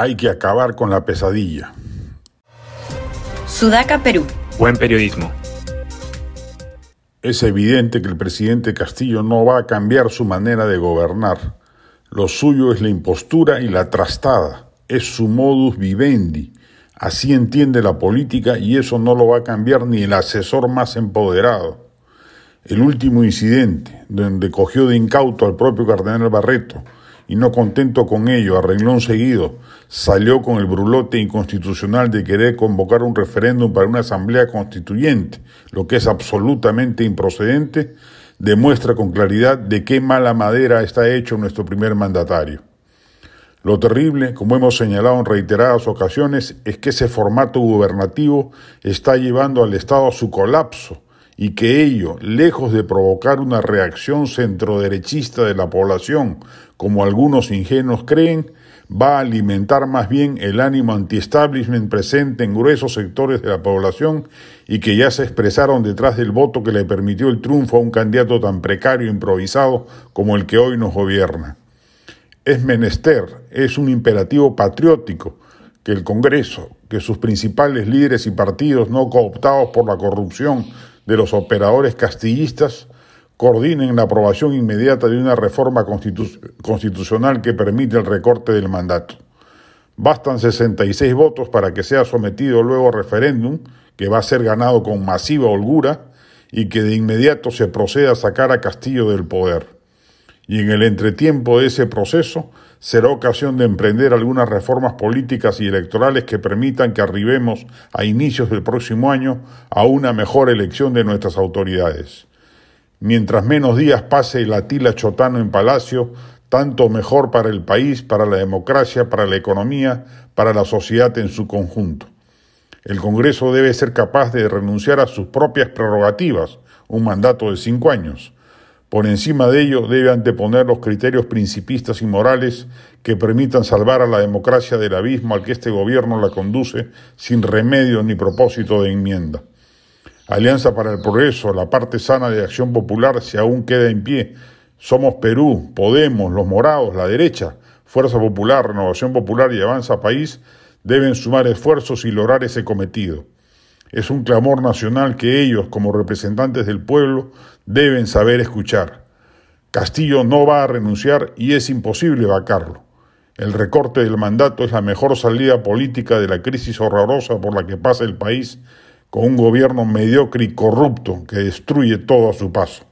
Hay que acabar con la pesadilla. Sudaca, Perú. Buen periodismo. Es evidente que el presidente Castillo no va a cambiar su manera de gobernar. Lo suyo es la impostura y la trastada. Es su modus vivendi. Así entiende la política y eso no lo va a cambiar ni el asesor más empoderado. El último incidente, donde cogió de incauto al propio cardenal Barreto, y no contento con ello, a renglón seguido, salió con el brulote inconstitucional de querer convocar un referéndum para una asamblea constituyente, lo que es absolutamente improcedente, demuestra con claridad de qué mala madera está hecho nuestro primer mandatario. Lo terrible, como hemos señalado en reiteradas ocasiones, es que ese formato gubernativo está llevando al Estado a su colapso y que ello, lejos de provocar una reacción centroderechista de la población, como algunos ingenuos creen, va a alimentar más bien el ánimo anti-establishment presente en gruesos sectores de la población y que ya se expresaron detrás del voto que le permitió el triunfo a un candidato tan precario e improvisado como el que hoy nos gobierna. Es menester, es un imperativo patriótico que el Congreso, que sus principales líderes y partidos no cooptados por la corrupción de los operadores castillistas, coordinen la aprobación inmediata de una reforma constitucional que permite el recorte del mandato. Bastan 66 votos para que sea sometido luego a referéndum, que va a ser ganado con masiva holgura, y que de inmediato se proceda a sacar a Castillo del poder y en el entretiempo de ese proceso será ocasión de emprender algunas reformas políticas y electorales que permitan que arribemos a inicios del próximo año a una mejor elección de nuestras autoridades. Mientras menos días pase la tila chotano en Palacio, tanto mejor para el país, para la democracia, para la economía, para la sociedad en su conjunto. El Congreso debe ser capaz de renunciar a sus propias prerrogativas, un mandato de cinco años, por encima de ello, debe anteponer los criterios principistas y morales que permitan salvar a la democracia del abismo al que este gobierno la conduce sin remedio ni propósito de enmienda. Alianza para el Progreso, la parte sana de Acción Popular, si aún queda en pie. Somos Perú, Podemos, los Morados, la derecha, Fuerza Popular, Renovación Popular y Avanza País deben sumar esfuerzos y lograr ese cometido. Es un clamor nacional que ellos, como representantes del pueblo, deben saber escuchar. Castillo no va a renunciar y es imposible vacarlo. El recorte del mandato es la mejor salida política de la crisis horrorosa por la que pasa el país con un gobierno mediocre y corrupto que destruye todo a su paso.